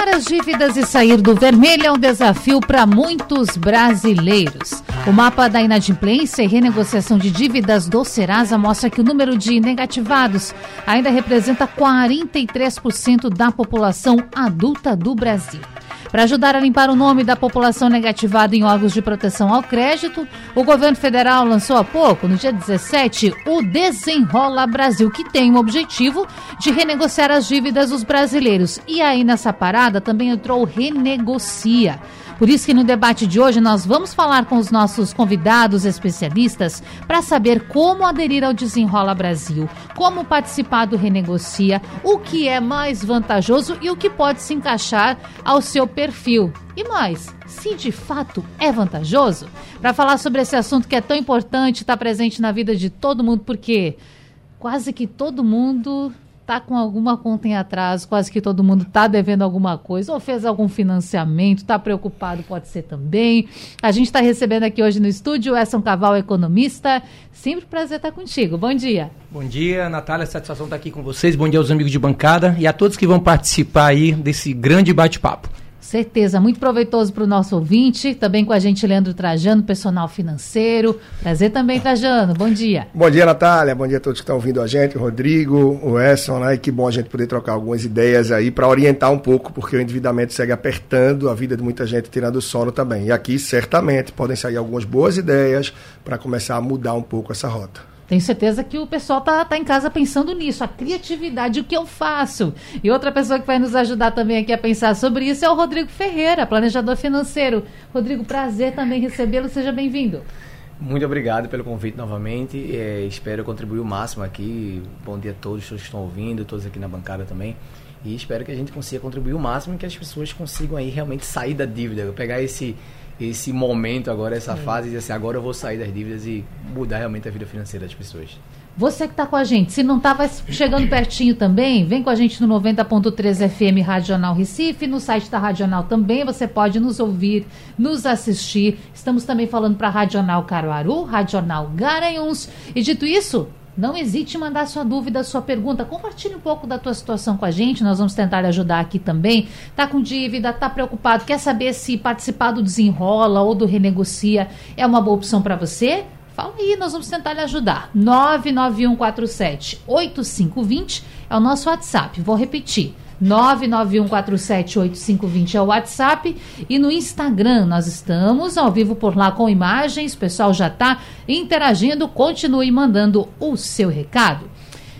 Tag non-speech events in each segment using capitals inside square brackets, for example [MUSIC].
Quitar as dívidas e sair do vermelho é um desafio para muitos brasileiros. O mapa da inadimplência e renegociação de dívidas do Serasa mostra que o número de negativados ainda representa 43% da população adulta do Brasil. Para ajudar a limpar o nome da população negativada em órgãos de proteção ao crédito, o governo federal lançou há pouco, no dia 17, o Desenrola Brasil, que tem o objetivo de renegociar as dívidas dos brasileiros. E aí nessa parada também entrou o Renegocia. Por isso que no debate de hoje nós vamos falar com os nossos convidados especialistas para saber como aderir ao Desenrola Brasil, como participar do Renegocia, o que é mais vantajoso e o que pode se encaixar ao seu perfil. E mais, se de fato é vantajoso? Para falar sobre esse assunto que é tão importante, está presente na vida de todo mundo, porque quase que todo mundo está com alguma conta em atraso, quase que todo mundo está devendo alguma coisa, ou fez algum financiamento, está preocupado, pode ser também. A gente está recebendo aqui hoje no estúdio Edson Caval, economista. Sempre prazer estar contigo. Bom dia. Bom dia, Natália. Satisfação estar aqui com vocês. Bom dia aos amigos de bancada e a todos que vão participar aí desse grande bate-papo. Certeza, muito proveitoso para o nosso ouvinte. Também com a gente, Leandro Trajano, personal financeiro. Prazer também, Trajano. Bom dia. Bom dia, Natália. Bom dia a todos que estão ouvindo a gente, o Rodrigo, o Esson, né? E que bom a gente poder trocar algumas ideias aí para orientar um pouco, porque o endividamento segue apertando a vida de muita gente, tirando o sono também. E aqui, certamente, podem sair algumas boas ideias para começar a mudar um pouco essa rota. Tenho certeza que o pessoal tá, tá em casa pensando nisso, a criatividade, o que eu faço. E outra pessoa que vai nos ajudar também aqui a pensar sobre isso é o Rodrigo Ferreira, planejador financeiro. Rodrigo, prazer também recebê-lo, seja bem-vindo. Muito obrigado pelo convite novamente. É, espero contribuir o máximo aqui. Bom dia a todos que estão ouvindo, todos aqui na bancada também. E espero que a gente consiga contribuir o máximo e que as pessoas consigam aí realmente sair da dívida, pegar esse esse momento agora, essa é. fase, de assim, agora eu vou sair das dívidas e mudar realmente a vida financeira das pessoas. Você que está com a gente, se não estava chegando pertinho também, vem com a gente no 90.3 FM Radional Recife, no site da Radional também, você pode nos ouvir, nos assistir. Estamos também falando para Radional Caruaru, Radional Garanhuns. E dito isso, não hesite em mandar sua dúvida, sua pergunta. Compartilhe um pouco da tua situação com a gente. Nós vamos tentar ajudar aqui também. Tá com dívida, tá preocupado, quer saber se participar do desenrola ou do renegocia é uma boa opção para você? Fala aí, nós vamos tentar lhe ajudar. 99147 8520 é o nosso WhatsApp. Vou repetir. 991478520 é o WhatsApp e no Instagram nós estamos ao vivo por lá com imagens, o pessoal já está interagindo, continue mandando o seu recado.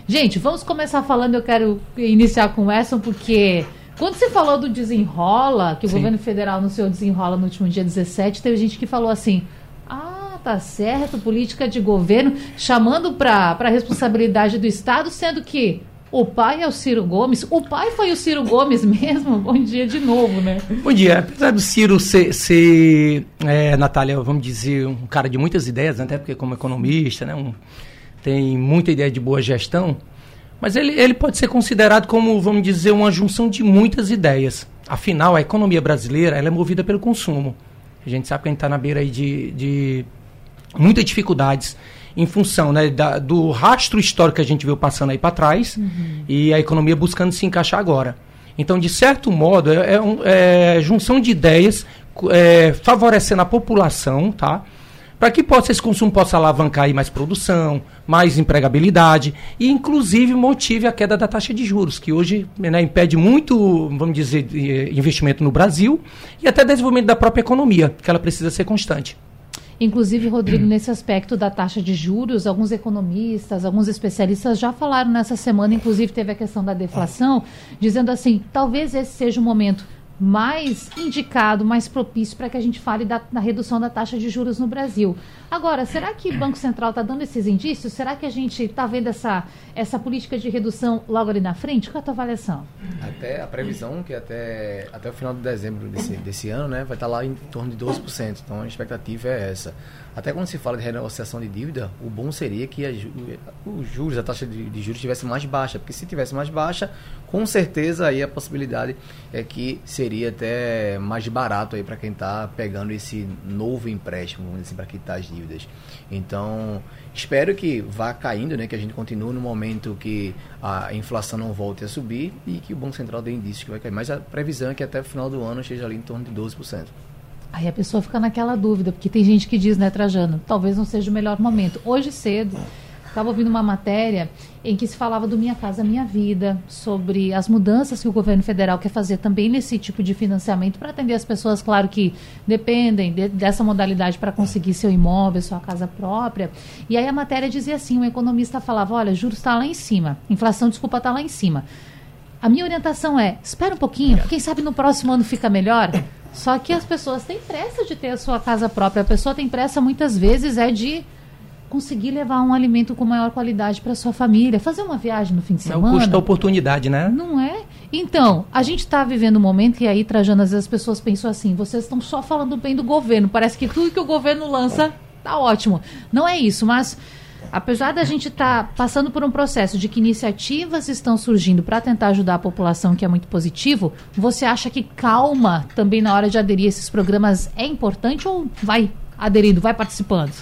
Gente, vamos começar falando, eu quero iniciar com o Esson, porque quando você falou do desenrola, que o Sim. governo federal anunciou desenrola no último dia 17, teve gente que falou assim, ah, tá certo, política de governo, chamando para a responsabilidade do Estado, sendo que o pai é o Ciro Gomes. O pai foi o Ciro Gomes [LAUGHS] mesmo? Bom dia de novo, né? Bom dia. Apesar do Ciro ser, ser é, Natália, vamos dizer, um cara de muitas ideias, né? até porque como economista, né? Um, tem muita ideia de boa gestão, mas ele, ele pode ser considerado como, vamos dizer, uma junção de muitas ideias. Afinal, a economia brasileira ela é movida pelo consumo. A gente sabe que a gente está na beira de, de muitas dificuldades em função né, da, do rastro histórico que a gente viu passando aí para trás uhum. e a economia buscando se encaixar agora. Então, de certo modo, é, é, um, é junção de ideias é, favorecendo a população, tá? Para que possa, esse consumo possa alavancar aí mais produção, mais empregabilidade e, inclusive, motive a queda da taxa de juros, que hoje né, impede muito, vamos dizer, investimento no Brasil e até desenvolvimento da própria economia, que ela precisa ser constante. Inclusive, Rodrigo, nesse aspecto da taxa de juros, alguns economistas, alguns especialistas já falaram nessa semana, inclusive teve a questão da deflação, dizendo assim, talvez esse seja o momento mais indicado, mais propício para que a gente fale da, da, redução da taxa de juros no Brasil. Agora, será que o Banco Central está dando esses indícios? Será que a gente está vendo essa, essa política de redução logo ali na frente? Qual é a tua avaliação? Até a previsão que até, até o final de dezembro desse, desse ano né, vai estar tá lá em torno de 12%. Então a expectativa é essa. Até quando se fala de renegociação de dívida, o bom seria que os juros, a taxa de, de juros estivesse mais baixa, porque se tivesse mais baixa, com certeza aí a possibilidade é que seria até mais barato aí para quem está pegando esse novo empréstimo, assim, para quitar as dívidas. Então, espero que vá caindo, né, que a gente continue no momento que a inflação não volte a subir e que o Banco Central dê indícios que vai cair. Mas a previsão é que até o final do ano esteja ali em torno de 12%. Aí a pessoa fica naquela dúvida, porque tem gente que diz, né, Trajano, talvez não seja o melhor momento. Hoje cedo, estava ouvindo uma matéria em que se falava do Minha Casa Minha Vida, sobre as mudanças que o governo federal quer fazer também nesse tipo de financiamento para atender as pessoas, claro, que dependem de, dessa modalidade para conseguir seu imóvel, sua casa própria. E aí a matéria dizia assim, um economista falava, olha, juros está lá em cima, inflação, desculpa, está lá em cima. A minha orientação é, espera um pouquinho, quem sabe no próximo ano fica melhor. Só que as pessoas têm pressa de ter a sua casa própria. A pessoa tem pressa muitas vezes é de conseguir levar um alimento com maior qualidade para sua família, fazer uma viagem no fim de semana. É o custo da oportunidade, né? Não é? Então, a gente está vivendo um momento que aí, Trajano, às vezes as pessoas pensam assim, vocês estão só falando bem do governo, parece que tudo que o governo lança tá ótimo. Não é isso, mas apesar da gente estar tá passando por um processo de que iniciativas estão surgindo para tentar ajudar a população, que é muito positivo, você acha que calma também na hora de aderir a esses programas é importante ou vai aderindo, vai participando?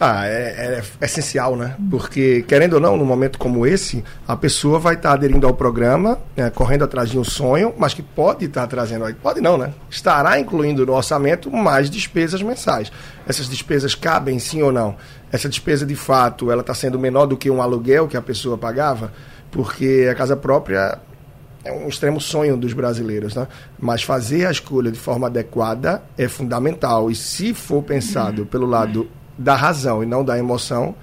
Ah, é, é, essencial, né? Porque, querendo ou não, num momento como esse, a pessoa vai estar tá aderindo ao programa, né, correndo atrás de um sonho, mas que pode estar tá trazendo, pode não, né? Estará incluindo no orçamento mais despesas mensais. Essas despesas cabem sim ou não? Essa despesa, de fato, ela está sendo menor do que um aluguel que a pessoa pagava? Porque a casa própria é um extremo sonho dos brasileiros, né? Mas fazer a escolha de forma adequada é fundamental. E se for pensado pelo lado da razão e não da emoção,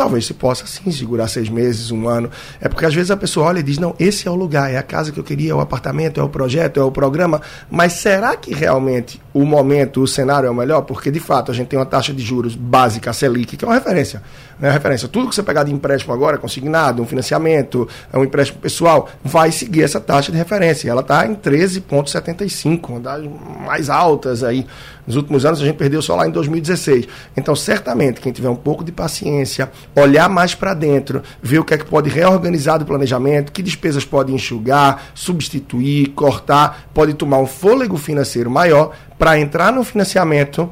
talvez se possa sim segurar seis meses, um ano. É porque às vezes a pessoa olha e diz: não, esse é o lugar, é a casa que eu queria, é o apartamento, é o projeto, é o programa. Mas será que realmente o momento, o cenário é o melhor? Porque de fato a gente tem uma taxa de juros básica, a Selic, que é uma referência. Né? Referência. Tudo que você pegar de empréstimo agora, consignado, um financiamento, é um empréstimo pessoal, vai seguir essa taxa de referência. Ela está em 13,75, uma das mais altas aí. Nos últimos anos a gente perdeu só lá em 2016. Então, certamente, quem tiver um pouco de paciência, olhar mais para dentro, ver o que é que pode reorganizar do planejamento, que despesas pode enxugar, substituir, cortar, pode tomar um fôlego financeiro maior para entrar no financiamento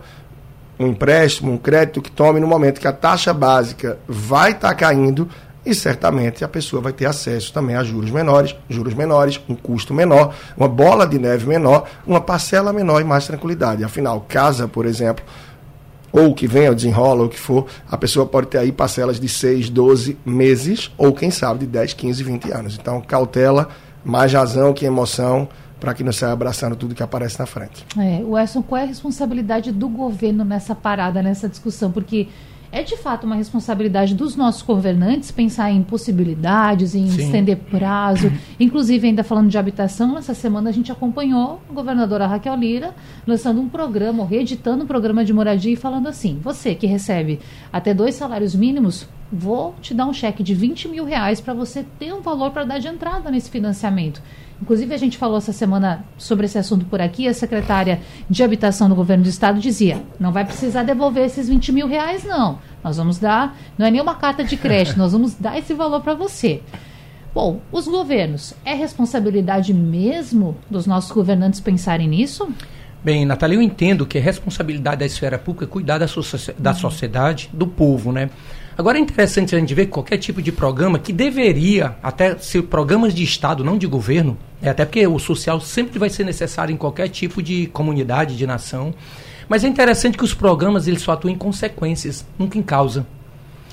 um empréstimo, um crédito que tome no momento que a taxa básica vai estar tá caindo e certamente a pessoa vai ter acesso também a juros menores, juros menores, um custo menor, uma bola de neve menor, uma parcela menor e mais tranquilidade. Afinal, casa, por exemplo, ou que venha, ou desenrola, ou o que for, a pessoa pode ter aí parcelas de 6, 12 meses, ou quem sabe de 10, 15, 20 anos. Então, cautela, mais razão que emoção, para que não saia abraçando tudo que aparece na frente. É, Wesson, qual é a responsabilidade do governo nessa parada, nessa discussão? Porque é de fato uma responsabilidade dos nossos governantes pensar em possibilidades, em Sim. estender prazo. [CLEARS THROAT] Inclusive, ainda falando de habitação, essa semana a gente acompanhou a governadora Raquel Lira lançando um programa, reeditando um programa de moradia e falando assim: você que recebe até dois salários mínimos, vou te dar um cheque de 20 mil reais para você ter um valor para dar de entrada nesse financiamento. Inclusive, a gente falou essa semana sobre esse assunto por aqui. A secretária de Habitação do Governo do Estado dizia: não vai precisar devolver esses 20 mil reais, não. Nós vamos dar, não é nenhuma carta de crédito, nós vamos dar esse valor para você. Bom, os governos, é responsabilidade mesmo dos nossos governantes pensarem nisso? Bem, Natália, eu entendo que é responsabilidade da esfera pública cuidar da, so da sociedade, do povo, né? Agora é interessante a gente ver que qualquer tipo de programa que deveria até ser programas de Estado, não de governo, é, até porque o social sempre vai ser necessário em qualquer tipo de comunidade, de nação. Mas é interessante que os programas eles só atuam em consequências, nunca em causa.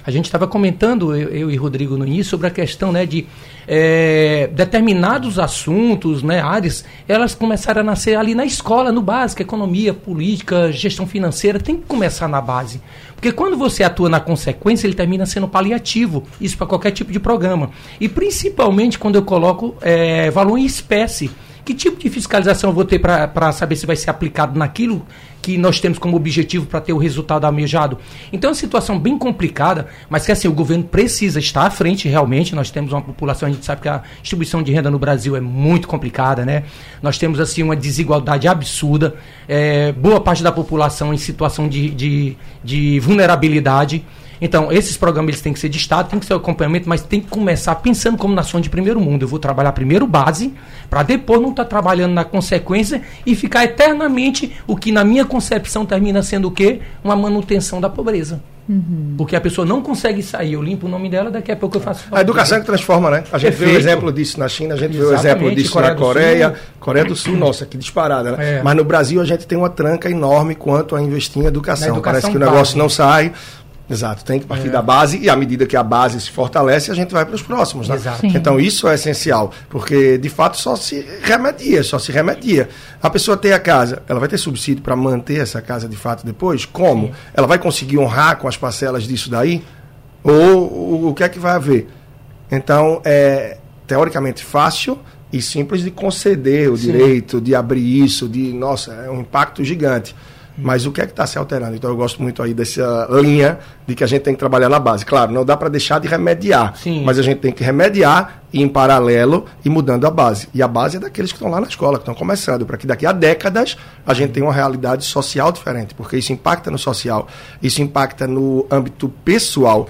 A gente estava comentando, eu, eu, e Rodrigo no início, sobre a questão né, de é, determinados assuntos, né, áreas, elas começaram a nascer ali na escola, no básico, economia, política, gestão financeira, tem que começar na base. Porque quando você atua na consequência, ele termina sendo paliativo, isso para qualquer tipo de programa. E principalmente quando eu coloco é, valor em espécie Que tipo de fiscalização eu vou ter para saber se vai ser aplicado naquilo que nós temos como objetivo para ter o resultado almejado? Então é uma situação bem complicada, mas que assim, o governo precisa estar à frente realmente. Nós temos uma população, a gente sabe que a distribuição de renda no Brasil é muito complicada, né? Nós temos assim uma desigualdade absurda, é, boa parte da população em situação de, de, de vulnerabilidade. Então, esses programas eles têm que ser de Estado, tem que ser o acompanhamento, mas tem que começar pensando como nação de primeiro mundo. Eu vou trabalhar primeiro base, para depois não estar tá trabalhando na consequência e ficar eternamente o que na minha concepção termina sendo o quê? Uma manutenção da pobreza. Uhum. Porque a pessoa não consegue sair, eu limpo o nome dela, daqui a pouco eu faço. A educação que transforma, né? A gente Perfeito. viu o exemplo disso na China, a gente Exatamente. viu o exemplo disso Coreia na Coreia, Sul. Coreia do Sul, nossa, que disparada, né? É. Mas no Brasil a gente tem uma tranca enorme quanto a investir em educação. educação Parece que o negócio não sai, Exato, tem que partir é. da base e à medida que a base se fortalece, a gente vai para os próximos. Né? Então isso é essencial, porque de fato só se remedia, só se remedia. A pessoa tem a casa, ela vai ter subsídio para manter essa casa de fato depois? Como? Sim. Ela vai conseguir honrar com as parcelas disso daí? Ou o, o que é que vai haver? Então é teoricamente fácil e simples de conceder o Sim. direito, de abrir isso, de nossa, é um impacto gigante. Mas o que é que está se alterando? Então eu gosto muito aí dessa linha de que a gente tem que trabalhar na base. Claro, não dá para deixar de remediar, Sim. mas a gente tem que remediar e em paralelo e mudando a base. E a base é daqueles que estão lá na escola, que estão começando, para que daqui a décadas a gente tenha uma realidade social diferente, porque isso impacta no social, isso impacta no âmbito pessoal.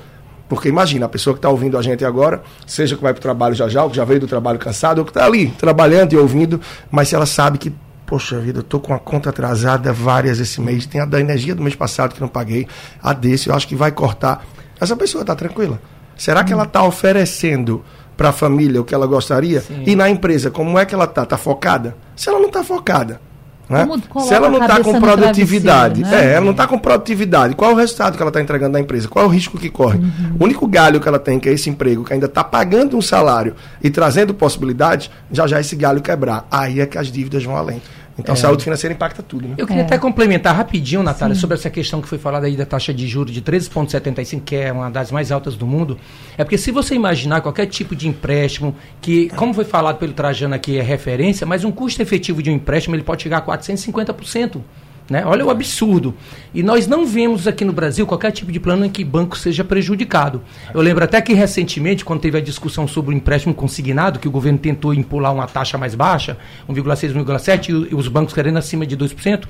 Porque imagina, a pessoa que está ouvindo a gente agora, seja que vai para o trabalho já já, ou que já veio do trabalho cansado, ou que está ali trabalhando e ouvindo, mas se ela sabe que Poxa vida, eu tô com a conta atrasada várias esse mês. Tem a da energia do mês passado que não paguei. A desse, eu acho que vai cortar. Essa pessoa está tranquila? Será que ela está oferecendo para a família o que ela gostaria? Sim. E na empresa, como é que ela está? Está focada? Se ela não está focada, né? Se ela não está com produtividade, né? é, ela não está com produtividade, qual é o resultado que ela está entregando na empresa? Qual é o risco que corre? Uhum. O único galho que ela tem, que é esse emprego, que ainda está pagando um salário e trazendo possibilidades, já já esse galho quebrar. Aí é que as dívidas vão além. Então, é. saúde financeira impacta tudo. Né? Eu queria é. até complementar rapidinho, Natália, Sim. sobre essa questão que foi falada aí da taxa de juros de 13,75, que é uma das mais altas do mundo. É porque se você imaginar qualquer tipo de empréstimo, que, como foi falado pelo Trajano aqui, é referência, mas um custo efetivo de um empréstimo ele pode chegar a 450%. Né? Olha o absurdo. E nós não vemos aqui no Brasil qualquer tipo de plano em que banco seja prejudicado. Eu lembro até que recentemente, quando teve a discussão sobre o empréstimo consignado, que o governo tentou impular uma taxa mais baixa, 1,6, 1,7, e os bancos querendo acima de 2%.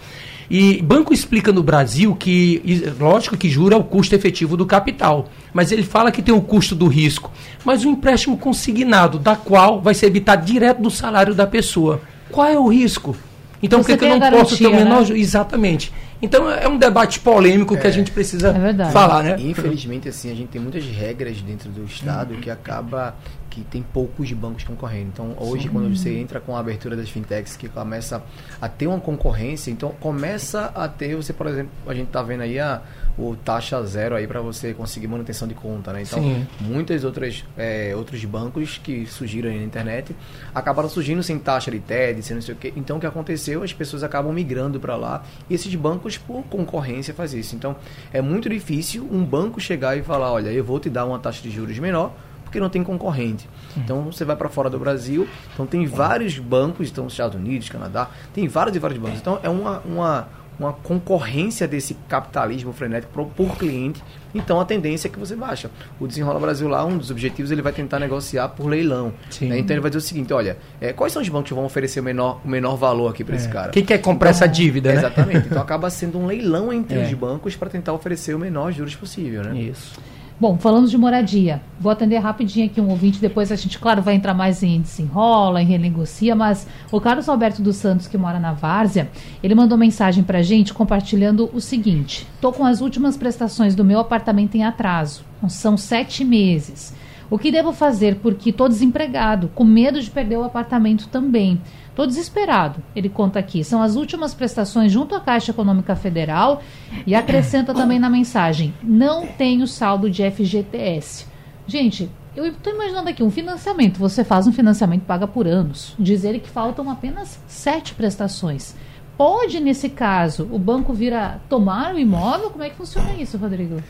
E banco explica no Brasil que, lógico que jura é o custo efetivo do capital, mas ele fala que tem o custo do risco. Mas o empréstimo consignado, da qual vai ser evitado direto do salário da pessoa. Qual é o risco? Então, por que, que eu não garantia, posso ter o menor. Né? Exatamente. Então, é um debate polêmico é, que a é. gente precisa é falar, né? Infelizmente, assim, a gente tem muitas regras dentro do Estado uhum. que acaba que tem poucos bancos concorrendo. Então, hoje, Sim. quando você entra com a abertura das fintechs, que começa a ter uma concorrência, então começa a ter, você, por exemplo, a gente está vendo aí a o taxa zero aí para você conseguir manutenção de conta, né? Então, Sim. muitas outras é, outros bancos que surgiram aí na internet acabaram surgindo sem taxa de TED, sem não sei o quê. Então, o que aconteceu? As pessoas acabam migrando para lá e esses bancos, por concorrência, fazem isso. Então, é muito difícil um banco chegar e falar, olha, eu vou te dar uma taxa de juros menor porque não tem concorrente. Então você vai para fora do Brasil, então tem vários bancos, então Estados Unidos, Canadá, tem vários e vários bancos. Então é uma, uma uma concorrência desse capitalismo frenético por, por cliente, então a tendência é que você baixa. O Desenrola Brasil lá, um dos objetivos, ele vai tentar negociar por leilão. Né? Então ele vai dizer o seguinte, olha, é, quais são os bancos que vão oferecer o menor, o menor valor aqui para é. esse cara? Quem quer comprar então, essa dívida, né? Exatamente. Então acaba sendo um leilão entre [LAUGHS] é. os bancos para tentar oferecer o menor juros possível, né? Isso. Bom, falando de moradia, vou atender rapidinho aqui um ouvinte, depois a gente, claro, vai entrar mais em desenrola, em renegocia, mas o Carlos Alberto dos Santos, que mora na Várzea, ele mandou mensagem pra gente compartilhando o seguinte: tô com as últimas prestações do meu apartamento em atraso, são sete meses. O que devo fazer? Porque estou desempregado, com medo de perder o apartamento também. Estou desesperado, ele conta aqui. São as últimas prestações junto à Caixa Econômica Federal e acrescenta também na mensagem: não tenho saldo de FGTS. Gente, eu estou imaginando aqui um financiamento. Você faz um financiamento paga por anos. Diz ele que faltam apenas sete prestações. Pode, nesse caso, o banco vir a tomar o imóvel? Como é que funciona isso, Rodrigo?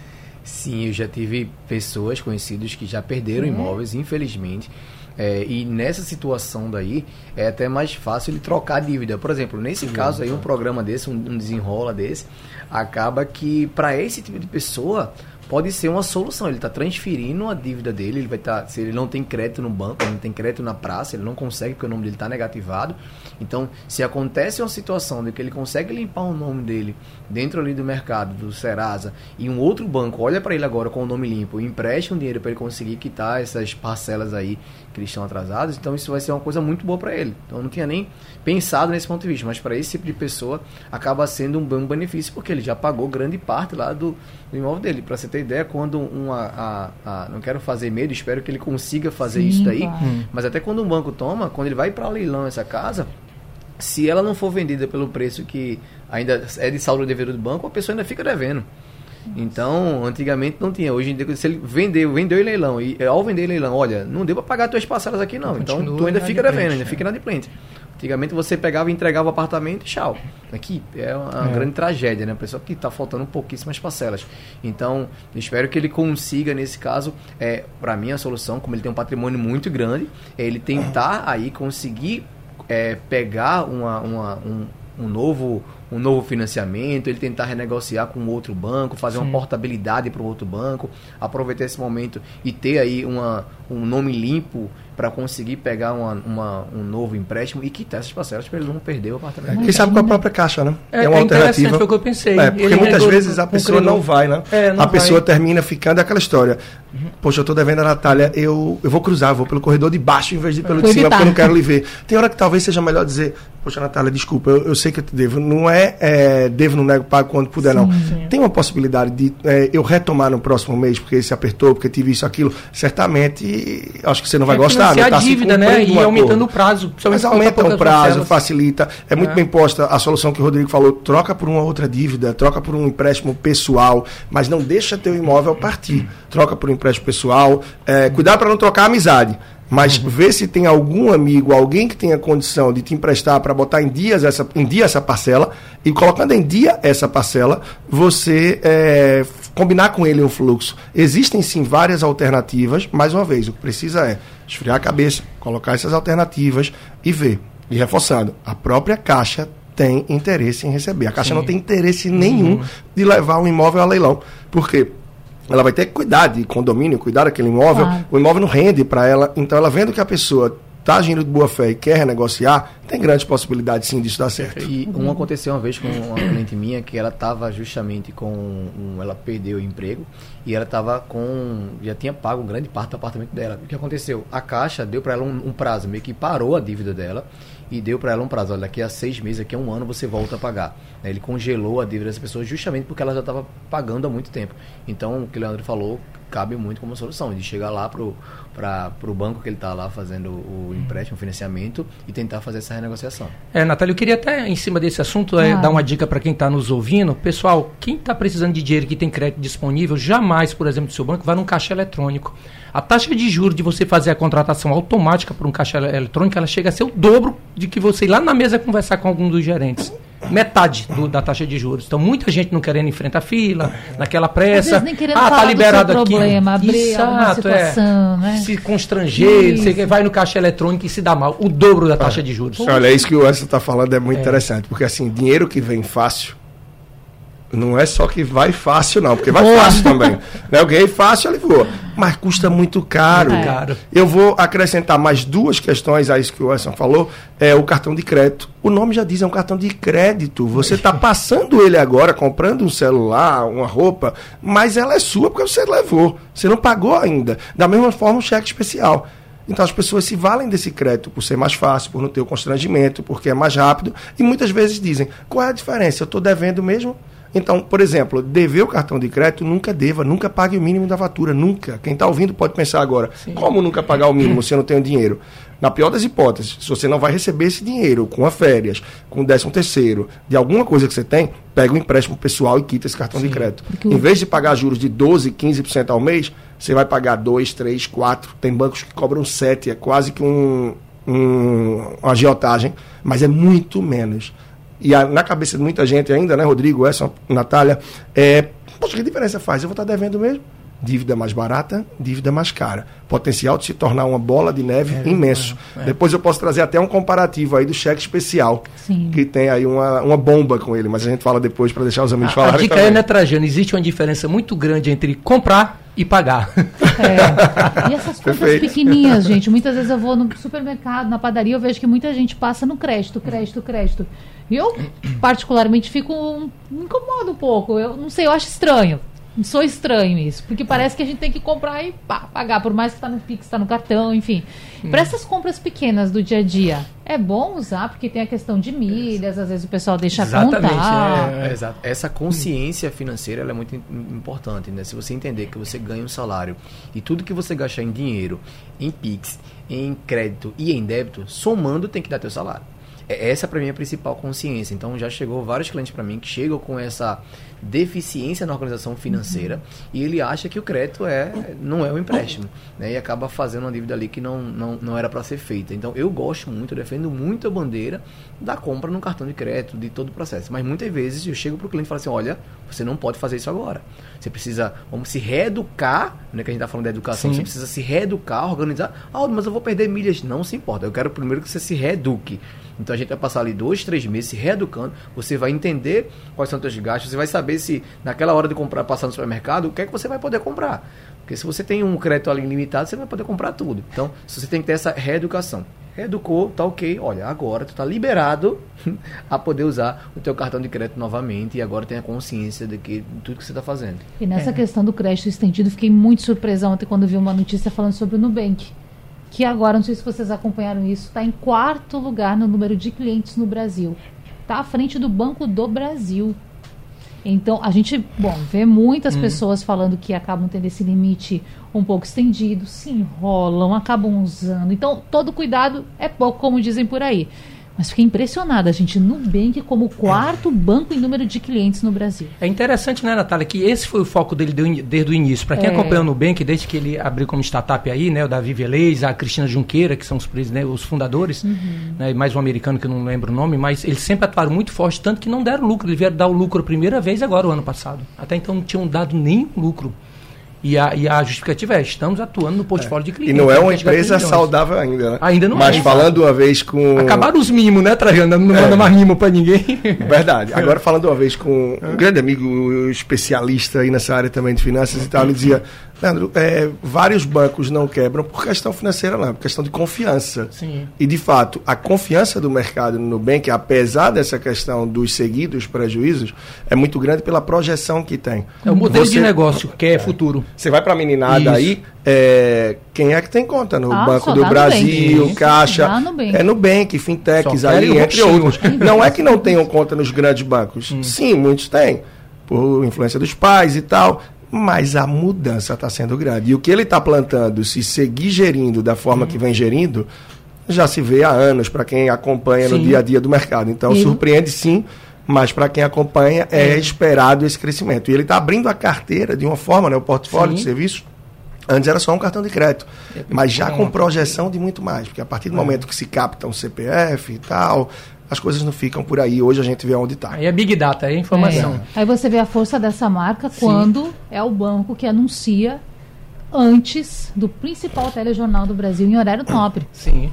Sim, eu já tive pessoas conhecidas que já perderam imóveis, infelizmente. É, e nessa situação daí, é até mais fácil ele trocar a dívida. Por exemplo, nesse caso aí, um programa desse, um, um desenrola desse, acaba que para esse tipo de pessoa pode ser uma solução. Ele está transferindo a dívida dele, ele vai estar, tá, se ele não tem crédito no banco, ele não tem crédito na praça, ele não consegue porque o nome dele está negativado. Então, se acontece uma situação de que ele consegue limpar o nome dele dentro ali do mercado, do Serasa, e um outro banco olha para ele agora com o nome limpo e empresta um dinheiro para ele conseguir quitar essas parcelas aí que eles estão atrasados, então isso vai ser uma coisa muito boa para ele. Então, não tinha nem pensado nesse ponto de vista, mas para esse tipo de pessoa acaba sendo um bom benefício porque ele já pagou grande parte lá do, do imóvel dele. Para você ter ideia, quando uma. A, a, não quero fazer medo, espero que ele consiga fazer Sim, isso daí. Claro. Mas até quando um banco toma, quando ele vai para leilão essa casa, se ela não for vendida pelo preço que ainda é de saldo dever do banco, a pessoa ainda fica devendo. Então, antigamente não tinha. Hoje em dia, se ele vendeu, vendeu em leilão, e ao vender em leilão, olha, não deu para pagar tuas parcelas aqui não. Então, tu ainda fica devendo, ainda fica inadimplente. Antigamente você pegava e entregava o apartamento e tchau. Aqui é uma é. grande tragédia, né? A pessoa que está faltando pouquíssimas parcelas. Então, espero que ele consiga, nesse caso, é, para mim a solução, como ele tem um patrimônio muito grande, é ele tentar aí conseguir é, pegar uma, uma um, um novo um novo financiamento, ele tentar renegociar com outro banco, fazer Sim. uma portabilidade para o outro banco, aproveitar esse momento e ter aí uma, um nome limpo para conseguir pegar uma, uma, um novo empréstimo e quitar essas parcelas para ele não perder o apartamento. Quem sabe com a própria caixa, né? É, é uma é alternativa. Foi o que eu pensei. É, porque ele muitas vezes a pessoa não vai, né? É, não a vai. pessoa termina ficando aquela história. Uhum. Poxa, eu estou devendo a Natália, eu, eu vou cruzar, vou pelo corredor de baixo em vez de pelo de cima, porque eu não quero lhe ver. Tem hora que talvez seja melhor dizer, poxa, Natália, desculpa, eu, eu sei que eu te devo. Não é, é devo, não nego, pago quando puder, sim, não. Sim. Tem uma possibilidade de é, eu retomar no próximo mês, porque se apertou, porque tive isso, aquilo. Certamente, acho que você não vai gostar. Né? a tá dívida, né? E aumentando o prazo. Mas aumenta o prazo, parcelas. facilita. É muito é. bem posta a solução que o Rodrigo falou. Troca por uma outra dívida, troca por um empréstimo pessoal, mas não deixa teu imóvel partir. Troca por um empréstimo pessoal. É, cuidado para não trocar a amizade. Mas uhum. vê se tem algum amigo, alguém que tenha condição de te emprestar para botar em, dias essa, em dia essa parcela, e colocando em dia essa parcela, você é, combinar com ele um fluxo. Existem sim várias alternativas, mais uma vez, o que precisa é esfriar a cabeça, colocar essas alternativas e ver. E reforçando, a própria Caixa tem interesse em receber. A Caixa sim. não tem interesse nenhum uhum. de levar um imóvel a leilão. Por quê? ela vai ter que cuidar de condomínio, cuidar daquele imóvel. Claro. O imóvel não rende para ela. Então, ela vendo que a pessoa está agindo de boa fé e quer renegociar, tem grandes possibilidades sim disso dar certo. E um aconteceu uma vez com uma cliente minha que ela estava justamente com. Um, ela perdeu o emprego e ela estava com. já tinha pago grande parte do apartamento dela. O que aconteceu? A Caixa deu para ela um, um prazo, meio que parou a dívida dela e deu para ela um prazo. Olha, daqui a seis meses, daqui a um ano você volta a pagar. Ele congelou a dívida dessa pessoa justamente porque ela já estava pagando há muito tempo. Então, o que o Leandro falou cabe muito como solução, de chegar lá pro para o banco que ele está lá fazendo o empréstimo, o financiamento e tentar fazer essa renegociação. É, Natália, eu queria até, em cima desse assunto, é, dar uma dica para quem está nos ouvindo. Pessoal, quem está precisando de dinheiro que tem crédito disponível, jamais, por exemplo, do seu banco, vá num caixa eletrônico. A taxa de juros de você fazer a contratação automática por um caixa eletrônico, ela chega a ser o dobro de que você ir lá na mesa conversar com algum dos gerentes metade do, da taxa de juros. Então, muita gente não querendo enfrentar fila, naquela pressa. Nem querendo ah, tá liberado aqui. Problema, abrir Exato, é. situação, é. né? Se constranger, você vai no caixa eletrônico e se dá mal. O dobro da taxa de juros. Olha, isso que o Wesley está falando é muito é. interessante, porque assim, dinheiro que vem fácil não é só que vai fácil, não, porque vai Boa. fácil também. [LAUGHS] né? Eu ganhei fácil, ele voou. Mas custa muito caro. É. Eu vou acrescentar mais duas questões a isso que o Edson falou. É o cartão de crédito. O nome já diz, é um cartão de crédito. Você está passando ele agora, comprando um celular, uma roupa, mas ela é sua porque você levou. Você não pagou ainda. Da mesma forma, um cheque especial. Então as pessoas se valem desse crédito por ser mais fácil, por não ter o constrangimento, porque é mais rápido. E muitas vezes dizem: qual é a diferença? Eu estou devendo mesmo? Então, por exemplo, dever o cartão de crédito nunca deva, nunca pague o mínimo da fatura, nunca. Quem está ouvindo pode pensar agora, Sim. como nunca pagar o mínimo se eu não tenho dinheiro? Na pior das hipóteses, se você não vai receber esse dinheiro com a férias, com o décimo terceiro, de alguma coisa que você tem, pega o um empréstimo pessoal e quita esse cartão Sim, de crédito. Em vez de pagar juros de 12, 15% ao mês, você vai pagar 2, 3, 4. Tem bancos que cobram 7, é quase que um, um, uma agiotagem, mas é muito menos e a, na cabeça de muita gente ainda, né, Rodrigo, essa, Natália, é Poxa, que diferença faz? Eu vou estar devendo mesmo? Dívida mais barata, dívida mais cara. Potencial de se tornar uma bola de neve É, imenso. é, é. Depois eu posso trazer até um comparativo aí do cheque especial, Sim. que tem aí uma, uma bomba com ele, mas a gente fala depois para deixar os amigos A, a falarem dica também. é, né, Trajano? Existe uma diferença muito grande entre comprar e pagar. É. [LAUGHS] E essas compras Perfeito. pequenininhas, gente. Muitas vezes eu vou no supermercado, na padaria, eu vejo que muita gente passa no crédito, crédito, crédito. E eu, particularmente, fico. me incomodo um pouco. Eu não sei, eu acho estranho. Sou estranho isso. Porque parece que a gente tem que comprar e pá, pagar, por mais que está no Pix, está no cartão, enfim. Para essas compras pequenas do dia a dia, é bom usar, porque tem a questão de milhas, às vezes o pessoal deixa Exatamente, contar. é. É, exato. Essa consciência financeira é muito im- importante, né? Se você entender que você ganha um salário e tudo que você gastar em dinheiro, em Pix, em crédito e em débito, somando tem que dar teu salário. É- Essa para mim é a principal consciência. Então já chegou vários clientes para mim que chegam com essa deficiência na organização financeira e ele acha que o crédito é não é um empréstimo, né? E acaba fazendo uma dívida ali que não, não, não era para ser feita. Então eu gosto muito, eu defendo muito a bandeira da compra no cartão de crédito, de todo o processo. Mas muitas vezes eu chego pro cliente e falo assim: olha, você não pode fazer isso agora. Você precisa, vamos se reeducar, né? Que a gente tá falando da educação, Sim. você precisa se reeducar, organizar. Ah, mas eu vou perder milhas. Não se importa. Eu quero primeiro que você se reeduque. Então a gente vai passar ali dois, três meses se reeducando. Você vai entender quais são os seus gastos. Você vai saber se naquela hora de comprar, passar no supermercado, o que é que você vai poder comprar. Porque se você tem um crédito ali ilimitado, você não vai poder comprar tudo. Então, se você tem que ter essa reeducação. Reeducou, tá ok. Olha, agora tu tá liberado [LAUGHS] a poder usar o teu cartão de crédito novamente e agora tem a consciência de que tudo que você está fazendo. E nessa questão do crédito estendido, fiquei muito surpresa ontem quando vi uma notícia falando sobre o Nubank. Que agora, não sei se vocês acompanharam isso, está em quarto lugar no número de clientes no Brasil. Está à frente do Banco do Brasil. Então, a gente, bom, vê muitas pessoas falando que acabam tendo esse limite um pouco estendido, se enrolam, acabam usando. Então, todo cuidado é pouco, como dizem por aí. Mas fiquei impressionada, gente. Nubank como quarto banco em número de clientes no Brasil. É interessante, né, Natália, que esse foi o foco dele desde o início. Para quem É. acompanha o Nubank, desde que ele abriu como startup aí, né, o Davi Velez, a Cristina Junqueira, que são os, presidentes, os fundadores, né, e mais um americano que eu não lembro o nome, mas eles sempre atuaram muito forte, tanto que não deram lucro. Eles vieram dar o lucro a primeira vez agora, o ano passado. Até então não tinham dado nenhum lucro. E a, e a justificativa é, estamos atuando no portfólio de E clientes. não é uma empresa saudável ainda, né? Ainda não Mas é. falando uma vez com. Acabaram os mimos, né, Trajano? Não É. manda mais mimo pra ninguém. Verdade. [LAUGHS] Agora falando uma vez com um grande amigo especialista aí nessa área também de finanças e tal, ele dizia, Leandro, é, vários bancos não quebram por questão financeira, não, é por questão de confiança. Sim. E de fato, a confiança do mercado no Nubank, apesar dessa questão dos seguidos prejuízos, é muito grande pela projeção que tem. É o modelo Você- de negócio, que é futuro. Você vai para a meninada Isso. aí, é, quem é que tem conta no Ah, Banco do Brasil, Nubank. Caixa? Dá Nubank. É Nubank, fintechs Só aí, entre outros. [LAUGHS] Não é que não tenham conta nos grandes bancos. Sim, muitos têm, por influência dos pais e tal. Mas a mudança está sendo grande. E o que ele está plantando, se seguir gerindo da forma que vem gerindo, já se vê há anos para quem acompanha no Sim. dia a dia do mercado. Então, E- surpreende sim, mas para quem acompanha é esperado esse crescimento. E ele está abrindo a carteira de uma forma, né, o portfólio Sim. de serviços. Antes era só um cartão de crédito, mas já Pronto. com projeção de muito mais, porque a partir do momento que se capta um CPF e tal, as coisas não ficam por aí. Hoje a gente vê onde está. Aí é Big Data, é informação. É. Aí você vê a força dessa marca Sim. quando é o banco que anuncia antes do principal telejornal do Brasil em horário nobre. Sim.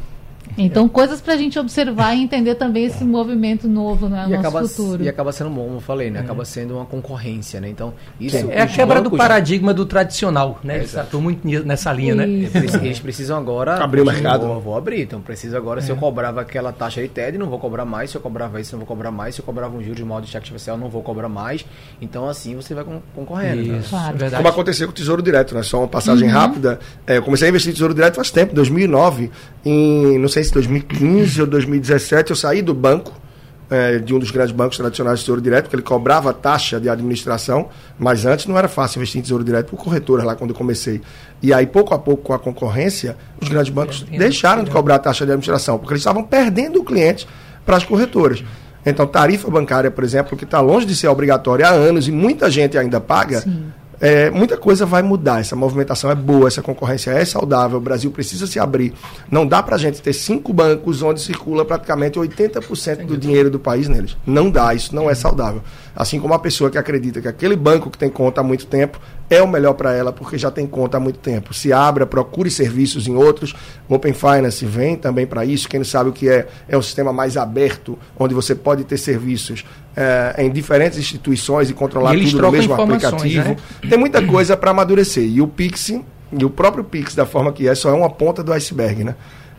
Então, coisas pra gente observar e entender também esse movimento novo, né? E nosso acaba, futuro. e acaba sendo bom, como eu falei, né? Acaba sendo uma concorrência, né? Então, isso É a quebra do bancos- paradigma do tradicional, né? Eles Exato. atuam muito nessa linha, né? Isso. Eles, eles precisam agora Abrir o mercado. Vou, vou abrir, então preciso agora. Se eu cobrava aquela taxa de TED, não vou cobrar mais. Se eu cobrava isso, não vou cobrar mais. Se eu cobrava um juros de modo de cheque especial, não vou cobrar mais. Então assim você vai con- concorrendo. né? Isso, Claro. é verdade. Como aconteceu com o Tesouro Direto, né? Só uma passagem rápida. É, eu comecei a investir em Tesouro Direto faz tempo, 2009. Em, não sei se 2015 ou 2017, eu saí do banco, é, de um dos grandes bancos tradicionais de Tesouro Direto, porque ele cobrava taxa de administração, mas antes não era fácil investir em Tesouro Direto por corretoras lá quando eu comecei. E aí, pouco a pouco, com a concorrência, os grandes bancos deixaram de cobrar taxa de administração, porque eles estavam perdendo o cliente para as corretoras. Então, tarifa bancária, por exemplo, que está longe de ser obrigatória há anos e muita gente ainda paga, Sim. É, muita coisa vai mudar. Essa movimentação é boa, essa concorrência é saudável. O Brasil precisa se abrir. Não dá para a gente ter cinco bancos onde circula praticamente 80% do dinheiro do país neles. Não dá, isso não é saudável. Assim como a pessoa que acredita que aquele banco que tem conta há muito tempo é o melhor para ela porque já tem conta há muito tempo. Se abra, procure serviços em outros. O Open Finance vem também para isso. Quem não sabe o que é, é um sistema mais aberto, onde você pode ter serviços é, em diferentes instituições e controlar e tudo no mesmo aplicativo. Né? Tem muita coisa para amadurecer. E o Pix, e o próprio Pix, da forma que é, só é uma ponta do iceberg, né?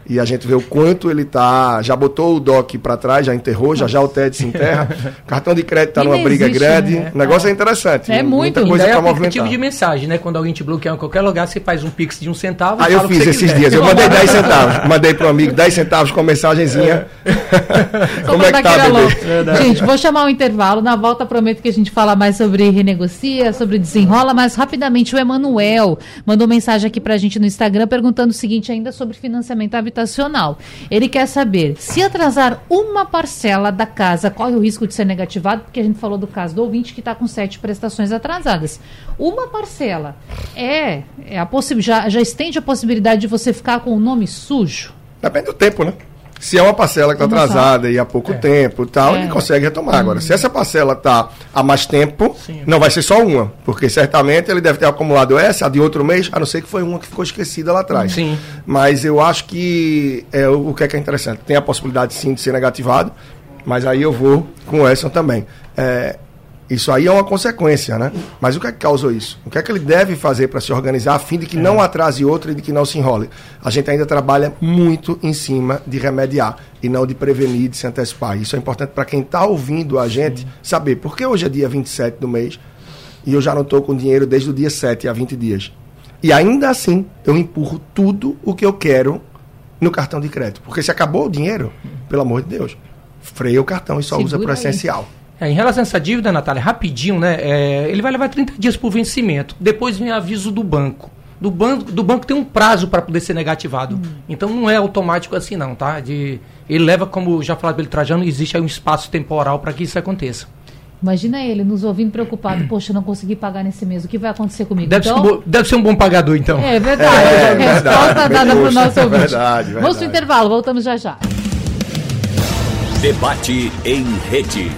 E a gente vê o quanto ele tá. Já botou o DOC para trás, já enterrou, já já o TED se enterra. [LAUGHS] Cartão de crédito está numa briga existe, grande. Né? O negócio é, é interessante. É muito. Muita coisa para movimentar. tipo de mensagem, né? Quando alguém te bloqueia em qualquer lugar, você faz um pix de um centavo. Aí eu fiz esses quiser. dias. Eu mandei 10 centavos. Mandei para um amigo 10 centavos com mensagenzinha. É. [LAUGHS] Como é que tá, bebê? Gente, vou chamar o um intervalo. Na volta prometo que a gente fala mais sobre renegocia, sobre desenrola, mas rapidamente o Emanuel mandou mensagem aqui para a gente no Instagram perguntando o seguinte ainda sobre financiamento habitacional habitacional. Ele quer saber se atrasar uma parcela da casa, corre o risco de ser negativado, porque a gente falou do caso do ouvinte que está com sete prestações atrasadas. Uma parcela é, é a já, já estende a possibilidade de você ficar com o nome sujo? Depende do tempo, né? Se é uma parcela que está atrasada e há pouco é. tempo tal, é. ele consegue retomar. Agora, se essa parcela está há mais tempo, Sim. não vai ser só uma, porque certamente ele deve ter acumulado essa, a de outro mês, a não ser que foi uma que ficou esquecida lá atrás. Sim. Mas eu acho que é, o que é, que é interessante. Tem a possibilidade sim de ser negativado, mas aí eu vou com o Edson também. É, isso aí é uma consequência, né? Mas o que é que causou isso? O que é que ele deve fazer para se organizar a fim de que é. não atrase outro e de que não se enrole? A gente ainda trabalha muito em cima de remediar e não de prevenir, de se antecipar. Isso é importante para quem está ouvindo a gente saber. Porque hoje é dia 27 do mês e eu já não estou com dinheiro desde o dia 7 há 20 dias. E ainda assim, eu empurro tudo o que eu quero no cartão de crédito. Porque se acabou o dinheiro, pelo amor de Deus, freia o cartão e só Segura usa para o essencial. É, em relação a essa dívida, Natália, rapidinho, né? É, ele vai levar 30 dias para o vencimento. Depois vem aviso do banco. Do banco, do banco tem um prazo para poder ser negativado. Hum. Então não é automático assim, não, tá? De, ele leva, como já falado pelo Trajano, existe aí um espaço temporal para que isso aconteça. Imagina ele nos ouvindo preocupado, poxa, não consegui pagar nesse mês, o que vai acontecer comigo? Deve, então, ser, um bom, deve ser um bom pagador, então. É verdade. É, é Resposta verdade, dada para o nosso ouvinte. Verdade, verdade. Vamos para o intervalo, voltamos já já. Debate em rede.